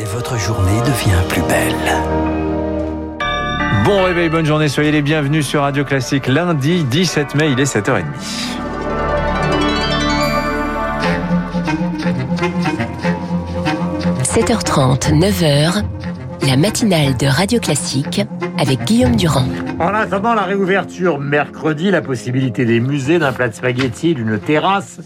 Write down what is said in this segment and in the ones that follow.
et votre journée devient plus belle. Bon réveil, bonne journée, soyez les bienvenus sur Radio Classique. Lundi 17 mai, il est 7h30. – 7h30, 9h, la matinale de Radio Classique avec Guillaume Durand. En attendant la réouverture mercredi, la possibilité des musées, d'un plat de spaghettis, d'une terrasse,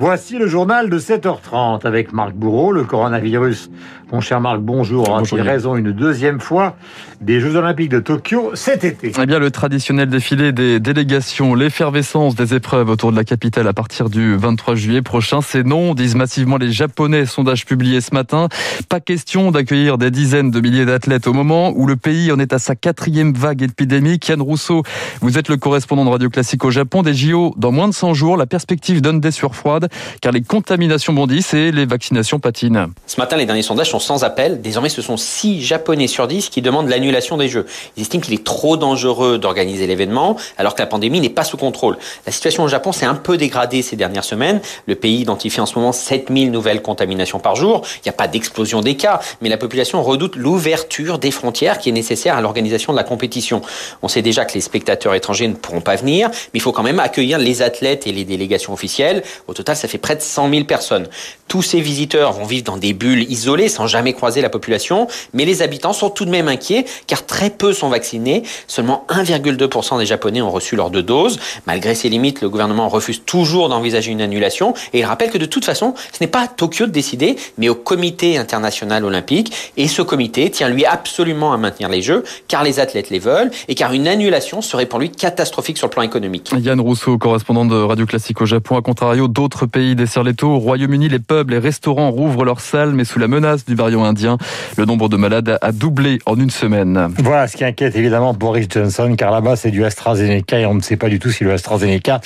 voici le journal de 7h30 avec Marc Bourreau, le coronavirus mon cher Marc, bonjour. bonjour raison une deuxième fois des Jeux Olympiques de Tokyo cet été? Eh bien, le traditionnel défilé des délégations, l'effervescence des épreuves autour de la capitale à partir du 23 juillet prochain, c'est non, disent massivement les Japonais. Sondage publié ce matin. Pas question d'accueillir des dizaines de milliers d'athlètes au moment où le pays en est à sa quatrième vague épidémique. Yann Rousseau, vous êtes le correspondant de Radio Classique au Japon. Des JO dans moins de 100 jours. La perspective donne des sueurs froides car les contaminations bondissent et les vaccinations patinent. Ce matin, les derniers sondages sont sans appel. Désormais, ce sont 6 Japonais sur 10 qui demandent l'annulation des Jeux. Ils estiment qu'il est trop dangereux d'organiser l'événement, alors que la pandémie n'est pas sous contrôle. La situation au Japon s'est un peu dégradée ces dernières semaines. Le pays identifie en ce moment 7000 nouvelles contaminations par jour. Il n'y a pas d'explosion des cas, mais la population redoute l'ouverture des frontières qui est nécessaire à l'organisation de la compétition. On sait déjà que les spectateurs étrangers ne pourront pas venir, mais il faut quand même accueillir les athlètes et les délégations officielles. Au total, ça fait près de 100 000 personnes. Tous ces visiteurs vont vivre dans des bulles isolées sans jamais croiser la population, mais les habitants sont tout de même inquiets car très peu sont vaccinés. Seulement 1,2% des Japonais ont reçu leur deux doses. Malgré ces limites, le gouvernement refuse toujours d'envisager une annulation et il rappelle que de toute façon, ce n'est pas à Tokyo de décider, mais au comité international olympique et ce comité tient lui absolument à maintenir les Jeux car les athlètes les veulent et car une annulation serait pour lui catastrophique sur le plan économique. Yann Rousseau, correspondant de Radio Classique au Japon, à contrario d'autres pays desserrent les taux. Au Royaume-Uni, les peuples les restaurants rouvrent leurs salles, mais sous la menace du variant indien. Le nombre de malades a doublé en une semaine. Voilà ce qui inquiète évidemment Boris Johnson, car là-bas c'est du AstraZeneca et on ne sait pas du tout si le AstraZeneca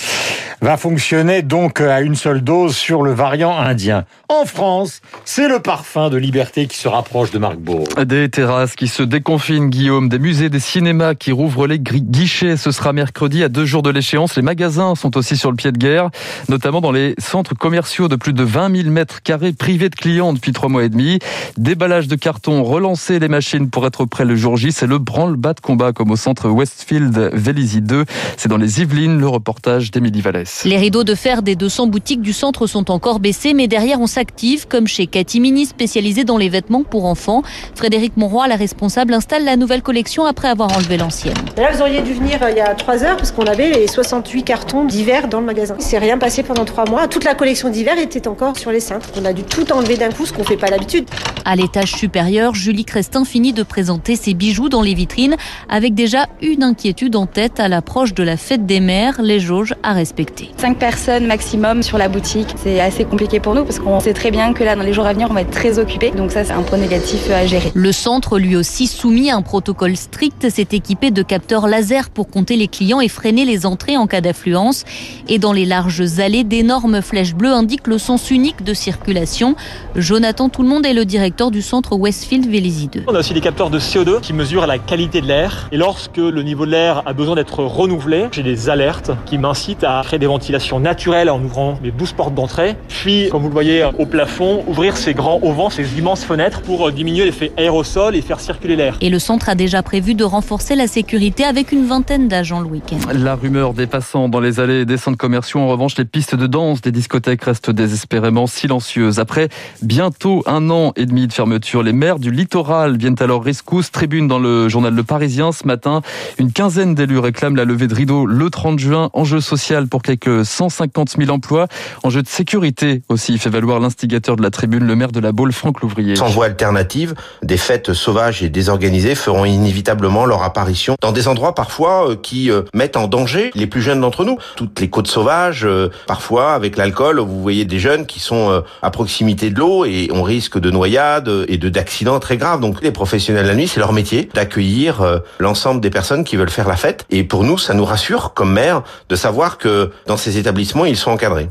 va fonctionner donc à une seule dose sur le variant indien. En France, c'est le parfum de liberté qui se rapproche de Marc Bourg. Des terrasses qui se déconfinent, Guillaume, des musées, des cinémas qui rouvrent les guichets. Ce sera mercredi à deux jours de l'échéance. Les magasins sont aussi sur le pied de guerre, notamment dans les centres commerciaux de plus de 20 000 mètres carrés privés de clients depuis trois mois et demi. Déballage de carton, relancer les machines pour être prêt le jour J. C'est le branle-bas de combat comme au centre Westfield Vélizy 2. C'est dans les Yvelines, le reportage d'Émilie Vallès. Les rideaux de fer des 200 boutiques du centre sont encore baissés, mais derrière on s'active, comme chez Catimini, spécialisé dans les vêtements pour enfants. Frédéric Monroy, la responsable, installe la nouvelle collection après avoir enlevé l'ancienne. Là, vous auriez dû venir euh, il y a 3 heures parce qu'on avait les 68 cartons d'hiver dans le magasin. Il s'est rien passé pendant 3 mois. Toute la collection d'hiver était encore sur les cintres. On a dû tout enlever d'un coup, ce qu'on fait pas d'habitude. À l'étage supérieur, Julie Crestin finit de présenter ses bijoux dans les vitrines avec déjà une inquiétude en tête à l'approche de la fête des mères, les jauges à respecter. 5 personnes maximum sur la boutique. C'est assez compliqué pour nous parce qu'on sait très bien que là, dans les jours à venir, on va être très occupé. Donc ça, c'est un point négatif à gérer. Le centre, lui aussi soumis à un protocole strict, s'est équipé de capteurs laser pour compter les clients et freiner les entrées en cas d'affluence. Et dans les larges allées, d'énormes flèches bleues indiquent le sens unique de circulation. Jonathan Tout le monde est le directeur du centre Westfield Vélizy 2. On a aussi des capteurs de CO2 qui mesurent la qualité de l'air. Et lorsque le niveau de l'air a besoin d'être renouvelé, j'ai des alertes qui m'incitent à créer des ventilations naturelles en ouvrant mes 12 portes d'entrée. Puis, comme vous le voyez au plafond, ouvrir ces grands auvents, ces immenses fenêtres pour diminuer l'effet aérosol et faire circuler l'air. Et le centre a déjà prévu de renforcer la sécurité avec une vingtaine d'agents le week-end. La rumeur des passants dans les allées des centres commerciaux, en revanche, les pistes de danse des discothèques restent désespérément silencieuses. Après bientôt un an et demi de fermeture, les maires du littoral viennent alors rescousse. Tribune dans le journal Le Parisien ce matin. Une quinzaine d'élus réclament la levée de rideau le 30 juin. Enjeu social pour quelques 150 000 emplois. Enjeu de sécurité aussi, fait valoir l'instigateur de la tribune, le maire de la Baule, Franck Louvrier. Sans voie alternative, des fêtes sauvages et désorganisées feront inévitablement leur apparition dans des endroits parfois euh, qui euh, mettent en danger les plus jeunes d'entre nous. Toutes les côtes sauvages, euh, parfois avec l'alcool, vous voyez des jeunes qui sont à proximité de l'eau et on risque de noyades et de d'accidents très graves. Donc les professionnels de la nuit, c'est leur métier d'accueillir l'ensemble des personnes qui veulent faire la fête. Et pour nous, ça nous rassure comme maire de savoir que dans ces établissements, ils sont encadrés.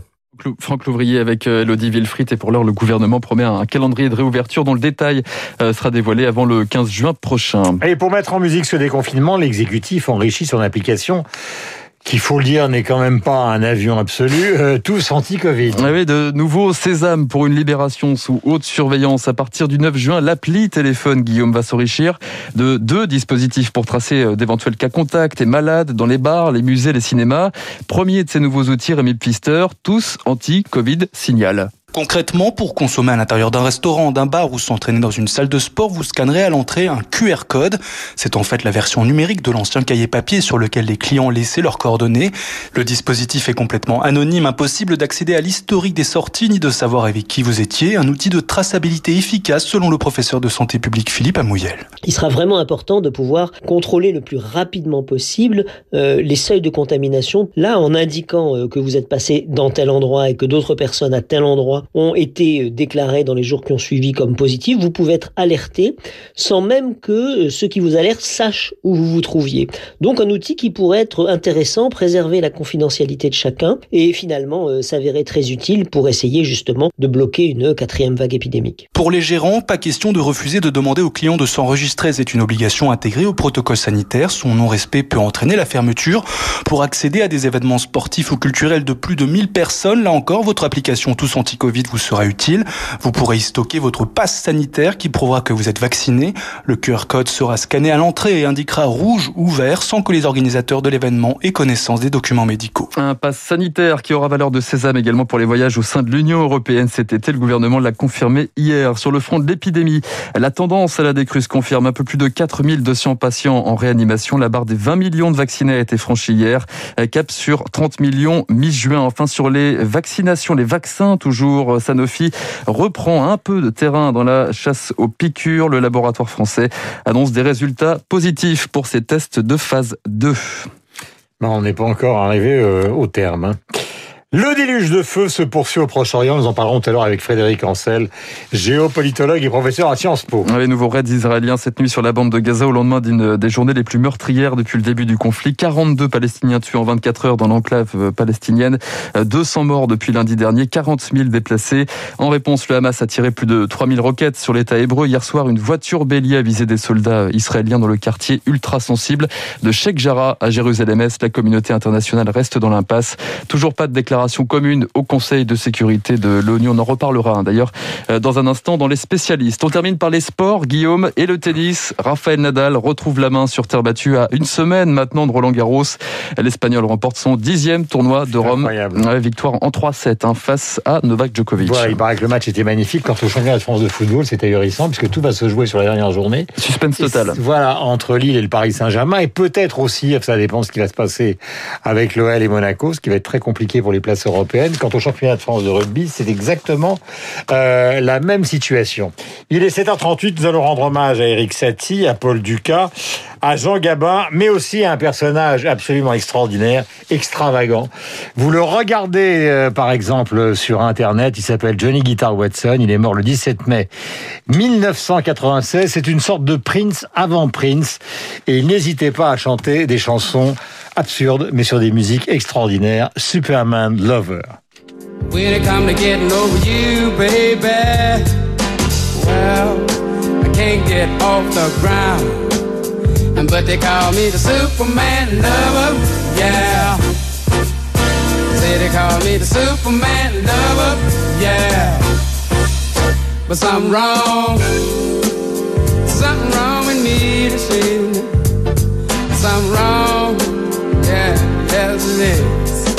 Franck Louvrier avec Elodie Villefrit et pour l'heure le gouvernement promet un calendrier de réouverture dont le détail sera dévoilé avant le 15 juin prochain. Et pour mettre en musique ce déconfinement, l'exécutif enrichit son application qu'il faut le dire n'est quand même pas un avion absolu, euh, tous anti-Covid. Oui, de nouveau sésame pour une libération sous haute surveillance. À partir du 9 juin, l'appli téléphone Guillaume va s'enrichir de deux dispositifs pour tracer euh, d'éventuels cas contacts et malades dans les bars, les musées, les cinémas. Premier de ces nouveaux outils, Rémi Pfister, tous anti-Covid signal. Concrètement, pour consommer à l'intérieur d'un restaurant, d'un bar ou s'entraîner dans une salle de sport, vous scannerez à l'entrée un QR code. C'est en fait la version numérique de l'ancien cahier papier sur lequel les clients laissaient leurs coordonnées. Le dispositif est complètement anonyme, impossible d'accéder à l'historique des sorties ni de savoir avec qui vous étiez. Un outil de traçabilité efficace selon le professeur de santé publique Philippe Amouyel. Il sera vraiment important de pouvoir contrôler le plus rapidement possible euh, les seuils de contamination. Là, en indiquant euh, que vous êtes passé dans tel endroit et que d'autres personnes à tel endroit ont été euh, déclarés dans les jours qui ont suivi comme positifs, vous pouvez être alerté sans même que euh, ceux qui vous alertent sachent où vous vous trouviez. Donc un outil qui pourrait être intéressant, préserver la confidentialité de chacun et finalement euh, s'avérer très utile pour essayer justement de bloquer une quatrième vague épidémique. Pour les gérants, pas question de refuser de demander aux clients de s'enregistrer. C'est une obligation intégrée au protocole sanitaire. Son non-respect peut entraîner la fermeture. Pour accéder à des événements sportifs ou culturels de plus de 1000 personnes, là encore, votre application Tous Anti-Covid vous sera utile. Vous pourrez y stocker votre passe sanitaire qui prouvera que vous êtes vacciné. Le QR code sera scanné à l'entrée et indiquera rouge ou vert sans que les organisateurs de l'événement aient connaissance des documents médicaux. Un passe sanitaire qui aura valeur de sésame également pour les voyages au sein de l'Union européenne cet été. Le gouvernement l'a confirmé hier. Sur le front de l'épidémie, la tendance à la décrue se confirme. Un peu plus de 4200 patients en réanimation. La barre des 20 millions de vaccinés a été franchie hier. Cap sur 30 millions mi-juin. Enfin, sur les vaccinations, les vaccins toujours Sanofi reprend un peu de terrain dans la chasse aux piqûres. Le laboratoire français annonce des résultats positifs pour ses tests de phase 2. on n'est pas encore arrivé euh, au terme. Hein. Le déluge de feu se poursuit au Proche-Orient. Nous en parlerons tout à l'heure avec Frédéric Ancel, géopolitologue et professeur à Sciences Po. Les nouveaux raids israéliens cette nuit sur la bande de Gaza au lendemain d'une des journées les plus meurtrières depuis le début du conflit. 42 Palestiniens tués en 24 heures dans l'enclave euh, palestinienne. 200 euh, morts depuis lundi dernier. 40 000 déplacés. En réponse, le Hamas a tiré plus de 3000 roquettes sur l'État hébreu. Hier soir, une voiture bélier a visé des soldats israéliens dans le quartier ultra sensible de Sheikh Jarrah à Jérusalem-Est. La communauté internationale reste dans l'impasse. Toujours pas de déclaration commune au Conseil de sécurité de l'ONU. On en reparlera hein, d'ailleurs euh, dans un instant dans les spécialistes. On termine par les sports, Guillaume, et le tennis. Rafael Nadal retrouve la main sur terre battue à une semaine maintenant de Roland Garros. L'Espagnol remporte son dixième tournoi de Rome. victoire en 3-7 hein, face à Novak Djokovic. il paraît que le match était magnifique. Quant au championnat de France de football, c'était ahurissant puisque tout va se jouer sur la dernière journée. Suspense total. Voilà, entre Lille et le Paris Saint-Germain. Et peut-être aussi, ça dépend de ce qui va se passer avec l'OL et Monaco, ce qui va être très compliqué pour les places européenne. Quant au championnat de France de rugby, c'est exactement euh, la même situation. Il est 7h38, nous allons rendre hommage à Eric Satie, à Paul Ducas, à Jean Gabin, mais aussi à un personnage absolument extraordinaire, extravagant. Vous le regardez euh, par exemple sur Internet, il s'appelle Johnny Guitar Watson, il est mort le 17 mai 1996, c'est une sorte de Prince avant Prince, et il n'hésitait pas à chanter des chansons absurdes, mais sur des musiques extraordinaires. Superman Lover. When it to getting over you, baby, well, I can't get off the ground. But they call me the Superman lover, yeah. Say they call me the Superman lover, yeah. But something wrong, something wrong with me to see. Something wrong yeah, yes it is.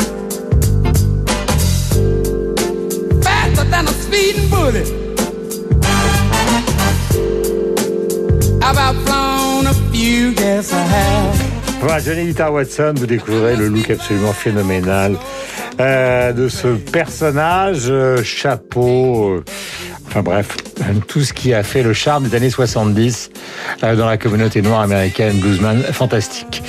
Faster than a speeding bullet. I've Voilà, Johnny Guitar Watson, vous découvrez le look absolument phénoménal euh, de ce personnage, euh, chapeau, euh, enfin bref, tout ce qui a fait le charme des années 70 dans la communauté noire américaine, bluesman fantastique.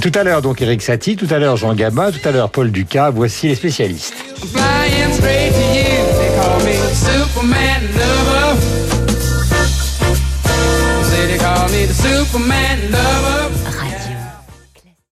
Tout à l'heure donc Eric Satie, tout à l'heure Jean Gabin, tout à l'heure Paul Ducas, voici les spécialistes.